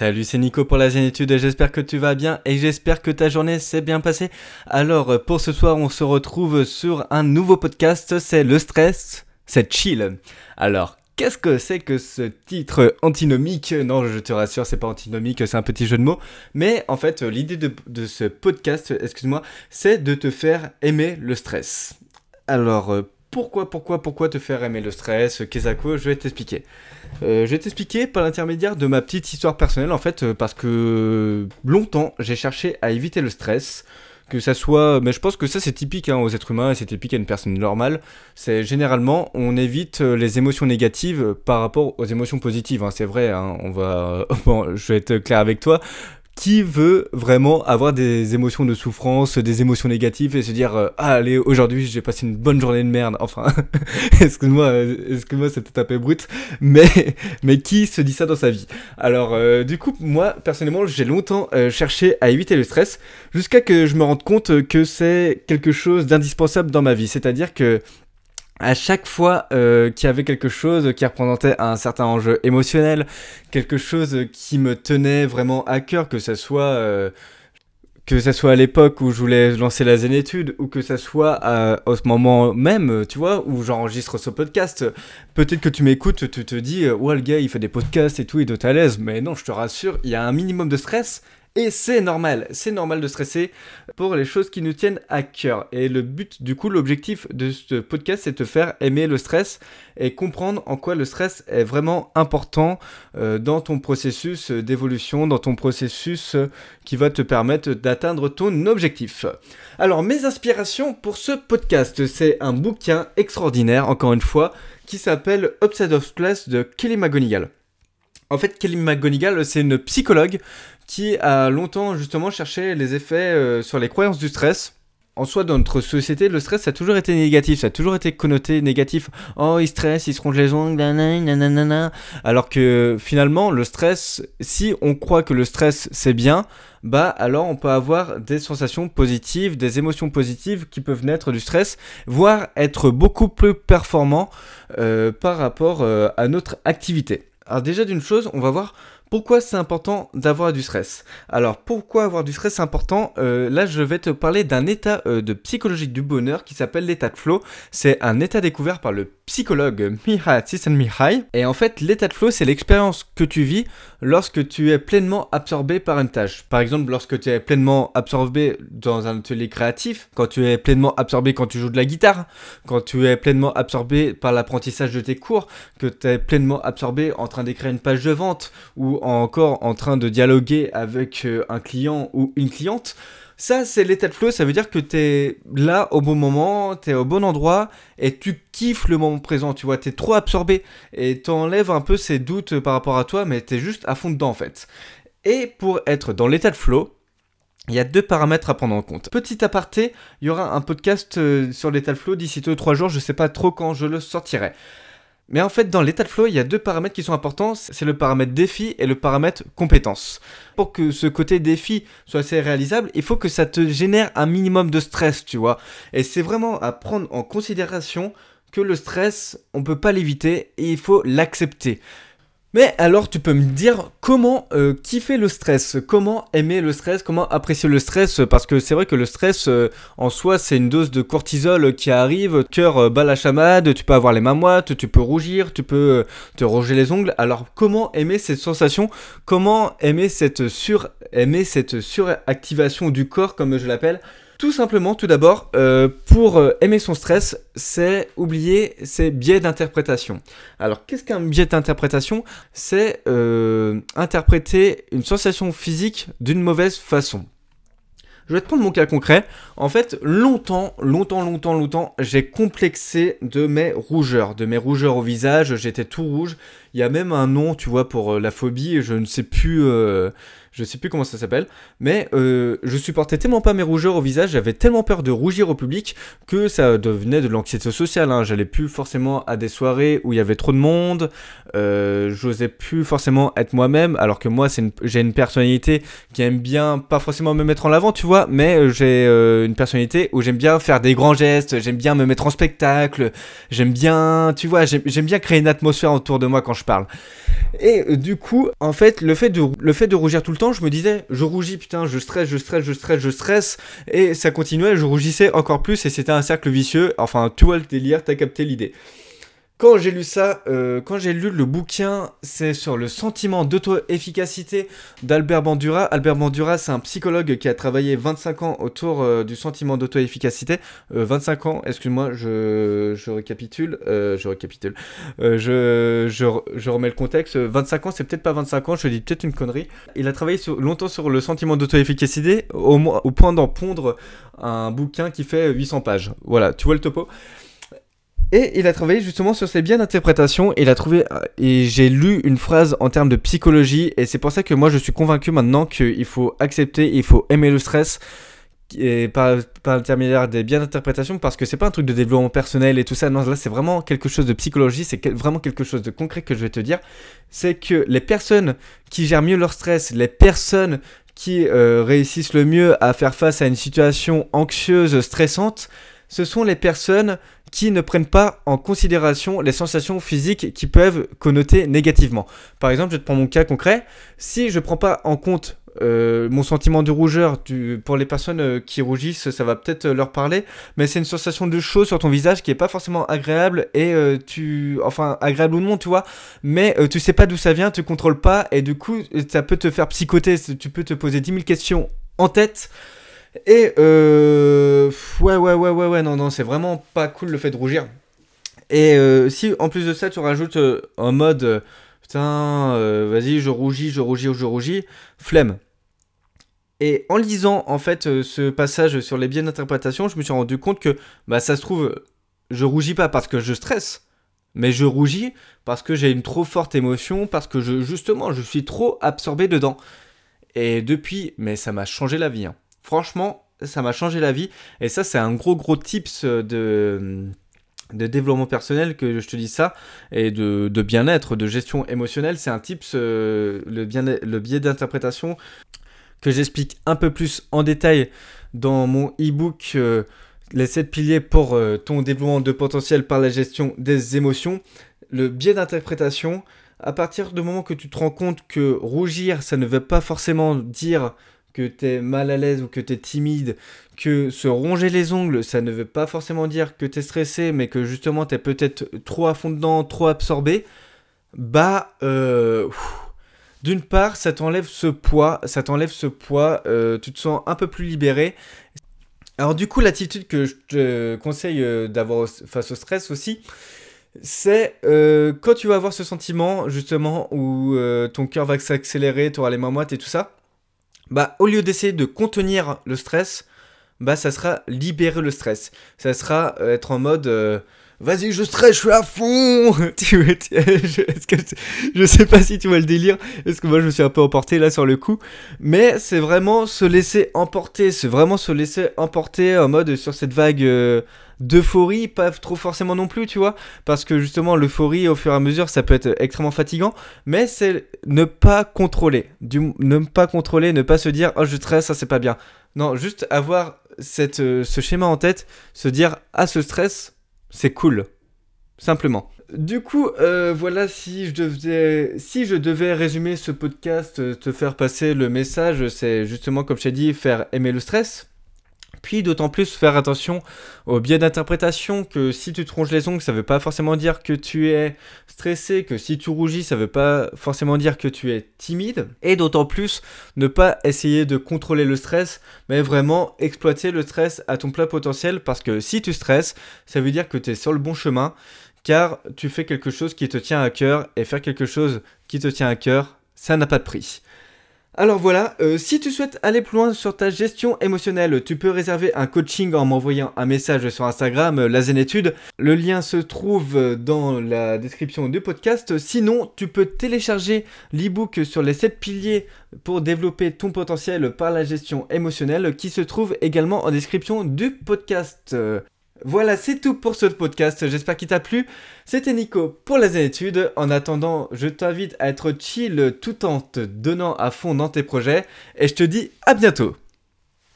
Salut, c'est Nico pour la zénitude, j'espère que tu vas bien et j'espère que ta journée s'est bien passée. Alors, pour ce soir, on se retrouve sur un nouveau podcast, c'est le stress, c'est chill. Alors, qu'est-ce que c'est que ce titre antinomique? Non, je te rassure, c'est pas antinomique, c'est un petit jeu de mots. Mais en fait, l'idée de, de ce podcast, excuse-moi, c'est de te faire aimer le stress. Alors, euh, pourquoi, pourquoi, pourquoi te faire aimer le stress Kezako, je vais t'expliquer. Euh, je vais t'expliquer par l'intermédiaire de ma petite histoire personnelle, en fait, euh, parce que longtemps, j'ai cherché à éviter le stress. Que ça soit. Mais je pense que ça, c'est typique hein, aux êtres humains c'est typique à une personne normale. C'est généralement, on évite euh, les émotions négatives par rapport aux émotions positives. hein. C'est vrai, hein, on va. Bon, je vais être clair avec toi qui veut vraiment avoir des émotions de souffrance, des émotions négatives et se dire euh, ah allez aujourd'hui j'ai passé une bonne journée de merde. Enfin, excuse-moi, euh, excuse-moi c'était un peu brut, mais mais qui se dit ça dans sa vie? Alors euh, du coup moi personnellement j'ai longtemps cherché à éviter le stress jusqu'à que je me rende compte que c'est quelque chose d'indispensable dans ma vie. C'est-à-dire que à chaque fois euh, qu'il y avait quelque chose qui représentait un certain enjeu émotionnel, quelque chose qui me tenait vraiment à cœur, que ça soit euh, que soit à l'époque où je voulais lancer la zénétude ou que ça soit à, au ce moment même, tu vois, où j'enregistre ce podcast. Peut-être que tu m'écoutes, tu te dis, ouais, le gars, il fait des podcasts et tout, il doit être à l'aise. Mais non, je te rassure, il y a un minimum de stress et c'est normal, c'est normal de stresser pour les choses qui nous tiennent à cœur. Et le but, du coup, l'objectif de ce podcast, c'est de te faire aimer le stress et comprendre en quoi le stress est vraiment important euh, dans ton processus d'évolution, dans ton processus euh, qui va te permettre d'atteindre ton objectif. Alors, mes inspirations pour ce podcast, c'est un bouquin extraordinaire, encore une fois, qui s'appelle Upside of Class de Kelly McGonigal. En fait, Kelly McGonigal, c'est une psychologue qui a longtemps justement cherché les effets euh, sur les croyances du stress. En soi, dans notre société, le stress ça a toujours été négatif, ça a toujours été connoté négatif. Oh, il stresse, il se ronge les ongles, nanana. Alors que finalement, le stress, si on croit que le stress c'est bien, bah alors on peut avoir des sensations positives, des émotions positives qui peuvent naître du stress, voire être beaucoup plus performant euh, par rapport euh, à notre activité. Alors déjà d'une chose, on va voir pourquoi c'est important d'avoir du stress? Alors pourquoi avoir du stress important? Euh, Là je vais te parler d'un état euh, de psychologique du bonheur qui s'appelle l'état de flow. C'est un état découvert par le psychologue Mihai Csikszentmihalyi. Et en fait l'état de flow c'est l'expérience que tu vis lorsque tu es pleinement absorbé par une tâche. Par exemple lorsque tu es pleinement absorbé dans un atelier créatif, quand tu es pleinement absorbé quand tu joues de la guitare, quand tu es pleinement absorbé par l'apprentissage de tes cours, que tu es pleinement absorbé en train d'écrire une page de vente ou encore en train de dialoguer avec euh, un client ou une cliente. Ça, c'est l'état de flow, ça veut dire que tu es là au bon moment, tu es au bon endroit et tu kiffes le moment présent, tu vois, tu es trop absorbé et t'enlèves un peu ces doutes par rapport à toi, mais tu es juste à fond dedans en fait. Et pour être dans l'état de flow, il y a deux paramètres à prendre en compte. Petit aparté, il y aura un podcast euh, sur l'état de flow d'ici 2-3 jours, je sais pas trop quand je le sortirai. Mais en fait, dans l'état de flow, il y a deux paramètres qui sont importants. C'est le paramètre défi et le paramètre compétence. Pour que ce côté défi soit assez réalisable, il faut que ça te génère un minimum de stress, tu vois. Et c'est vraiment à prendre en considération que le stress, on peut pas l'éviter et il faut l'accepter. Mais alors tu peux me dire comment euh, kiffer le stress, comment aimer le stress, comment apprécier le stress, parce que c'est vrai que le stress euh, en soi c'est une dose de cortisol qui arrive, cœur euh, bat la chamade, tu peux avoir les mains moites, tu peux rougir, tu peux euh, te ronger les ongles. Alors comment aimer cette sensation, comment aimer cette sur aimer cette suractivation du corps comme je l'appelle? Tout simplement, tout d'abord, euh, pour euh, aimer son stress, c'est oublier ses biais d'interprétation. Alors, qu'est-ce qu'un biais d'interprétation? C'est euh, interpréter une sensation physique d'une mauvaise façon. Je vais te prendre mon cas concret. En fait, longtemps, longtemps, longtemps, longtemps, j'ai complexé de mes rougeurs, de mes rougeurs au visage. J'étais tout rouge. Il y a même un nom, tu vois, pour euh, la phobie. Je ne sais plus, euh, je sais plus comment ça s'appelle. Mais euh, je supportais tellement pas mes rougeurs au visage. J'avais tellement peur de rougir au public que ça devenait de l'anxiété sociale. Hein. J'allais plus forcément à des soirées où il y avait trop de monde. Euh, J'osais plus forcément être moi-même. Alors que moi, j'ai une personnalité qui aime bien, pas forcément me mettre en avant, tu vois. Mais euh, j'ai une personnalité où j'aime bien faire des grands gestes. J'aime bien me mettre en spectacle. J'aime bien, tu vois, j'aime bien créer une atmosphère autour de moi quand je parle. Et euh, du coup, en fait, le fait, de, le fait de rougir tout le temps, je me disais, je rougis, putain, je stresse, je stresse, je stresse, je stresse. Et ça continuait, je rougissais encore plus et c'était un cercle vicieux. Enfin, tu le délire, t'as capté l'idée. Quand j'ai lu ça, euh, quand j'ai lu le bouquin, c'est sur le sentiment d'auto-efficacité d'Albert Bandura. Albert Bandura, c'est un psychologue qui a travaillé 25 ans autour euh, du sentiment d'auto-efficacité. 25 ans, excuse-moi, je, récapitule. je récapitule. Je, remets le contexte. 25 ans, c'est peut-être pas 25 ans, je dis peut-être une connerie. Il a travaillé longtemps sur le sentiment d'auto-efficacité, au, au point d'en pondre un bouquin qui fait 800 pages. Voilà, tu vois le topo? Et il a travaillé justement sur ses biens d'interprétation. Il a trouvé. Euh, et j'ai lu une phrase en termes de psychologie. Et c'est pour ça que moi je suis convaincu maintenant qu'il faut accepter, il faut aimer le stress. Et par, par l'intermédiaire des biens d'interprétation, parce que c'est pas un truc de développement personnel et tout ça. Non, là c'est vraiment quelque chose de psychologie. C'est vraiment quelque chose de concret que je vais te dire. C'est que les personnes qui gèrent mieux leur stress, les personnes qui euh, réussissent le mieux à faire face à une situation anxieuse, stressante, ce sont les personnes qui ne prennent pas en considération les sensations physiques qui peuvent connoter négativement. Par exemple, je te prends mon cas concret. Si je ne prends pas en compte euh, mon sentiment de rougeur, pour les personnes euh, qui rougissent, ça va peut-être euh, leur parler, mais c'est une sensation de chaud sur ton visage qui est pas forcément agréable et tu, enfin agréable ou non, tu vois, mais tu sais pas d'où ça vient, tu contrôles pas et du coup ça peut te faire psychoter, tu peux te poser 10 000 questions en tête et euh, ouais, ouais, ouais, ouais, ouais, non, non, c'est vraiment pas cool le fait de rougir. Et euh, si en plus de ça, tu rajoutes euh, un mode, putain, vas-y, je rougis, je rougis, je rougis, flemme. Et en lisant en fait ce passage sur les biais d'interprétation, je me suis rendu compte que bah ça se trouve, je rougis pas parce que je stresse, mais je rougis parce que j'ai une trop forte émotion, parce que justement je suis trop absorbé dedans. Et depuis, mais ça m'a changé la vie. Hein. Franchement, ça m'a changé la vie. Et ça, c'est un gros, gros tips de, développement personnel que je te dis ça. Et de, bien-être, de gestion émotionnelle. C'est un tips, euh, le, bien, le biais d'interprétation que j'explique un peu plus en détail dans mon e-book euh, Les 7 piliers pour euh, ton développement de potentiel par la gestion des émotions. Le biais d'interprétation, à partir du moment que tu te rends compte que rougir, ça ne veut pas forcément dire que tu es mal à l'aise ou que tu es timide, que se ronger les ongles, ça ne veut pas forcément dire que tu es stressé, mais que justement tu es peut-être trop à fond dedans, trop absorbé, bah, euh, d'une part, ça t'enlève ce poids, ça t'enlève ce poids, euh, tu te sens un peu plus libéré. Alors du coup, l'attitude que je te conseille euh, d'avoir face au stress aussi, c'est quand tu vas avoir ce sentiment justement où ton cœur va s'accélérer, tu auras les mains moites et tout ça, bah au lieu d'essayer de contenir le stress, bah ça sera libérer le stress. Ça sera euh, être en mode euh, vas-y je stresse, je suis à fond. je, sais pas si tu vois le délire, parce que moi je me suis un peu emporté là sur le coup, mais c'est vraiment se laisser emporter, c'est vraiment se laisser emporter en mode sur cette vague. Euh, d'euphorie, pas trop forcément non plus, tu vois, parce que justement l'euphorie au fur et à mesure ça peut être extrêmement fatigant, mais c'est ne pas contrôler, ne pas contrôler, ne pas se dire oh je stresse, ça c'est pas bien. Non, juste avoir euh, ce schéma en tête, se dire ah ce stress c'est cool, simplement. Du coup, euh, voilà, si je, devais, si je devais résumer ce podcast, euh, te faire passer le message, c'est justement, comme je t'ai dit, faire aimer le stress. Puis d'autant plus faire attention au biais d'interprétation que si tu te ronges les ongles, ça veut pas forcément dire que tu es stressé, que si tu rougis, ça veut pas forcément dire que tu es timide. Et d'autant plus ne pas essayer de contrôler le stress, mais vraiment exploiter le stress à ton plein potentiel parce que si tu stresses, ça veut dire que tu es sur le bon chemin car tu fais quelque chose qui te tient à cœur et faire quelque chose qui te tient à cœur, ça n'a pas de prix. Alors voilà, euh, si tu souhaites aller plus loin sur ta gestion émotionnelle, tu peux réserver un coaching en m'envoyant un message sur Instagram, euh, la Zenétude. Le lien se trouve euh, dans la description du podcast. Sinon, tu peux télécharger l'ebook sur les 7 piliers pour développer ton potentiel par la gestion émotionnelle qui se trouve également en description du podcast. Voilà, c'est tout pour ce podcast. J'espère qu'il t'a plu. C'était Nico pour les études. En attendant, je t'invite à être chill tout en te donnant à fond dans tes projets. Et je te dis à bientôt.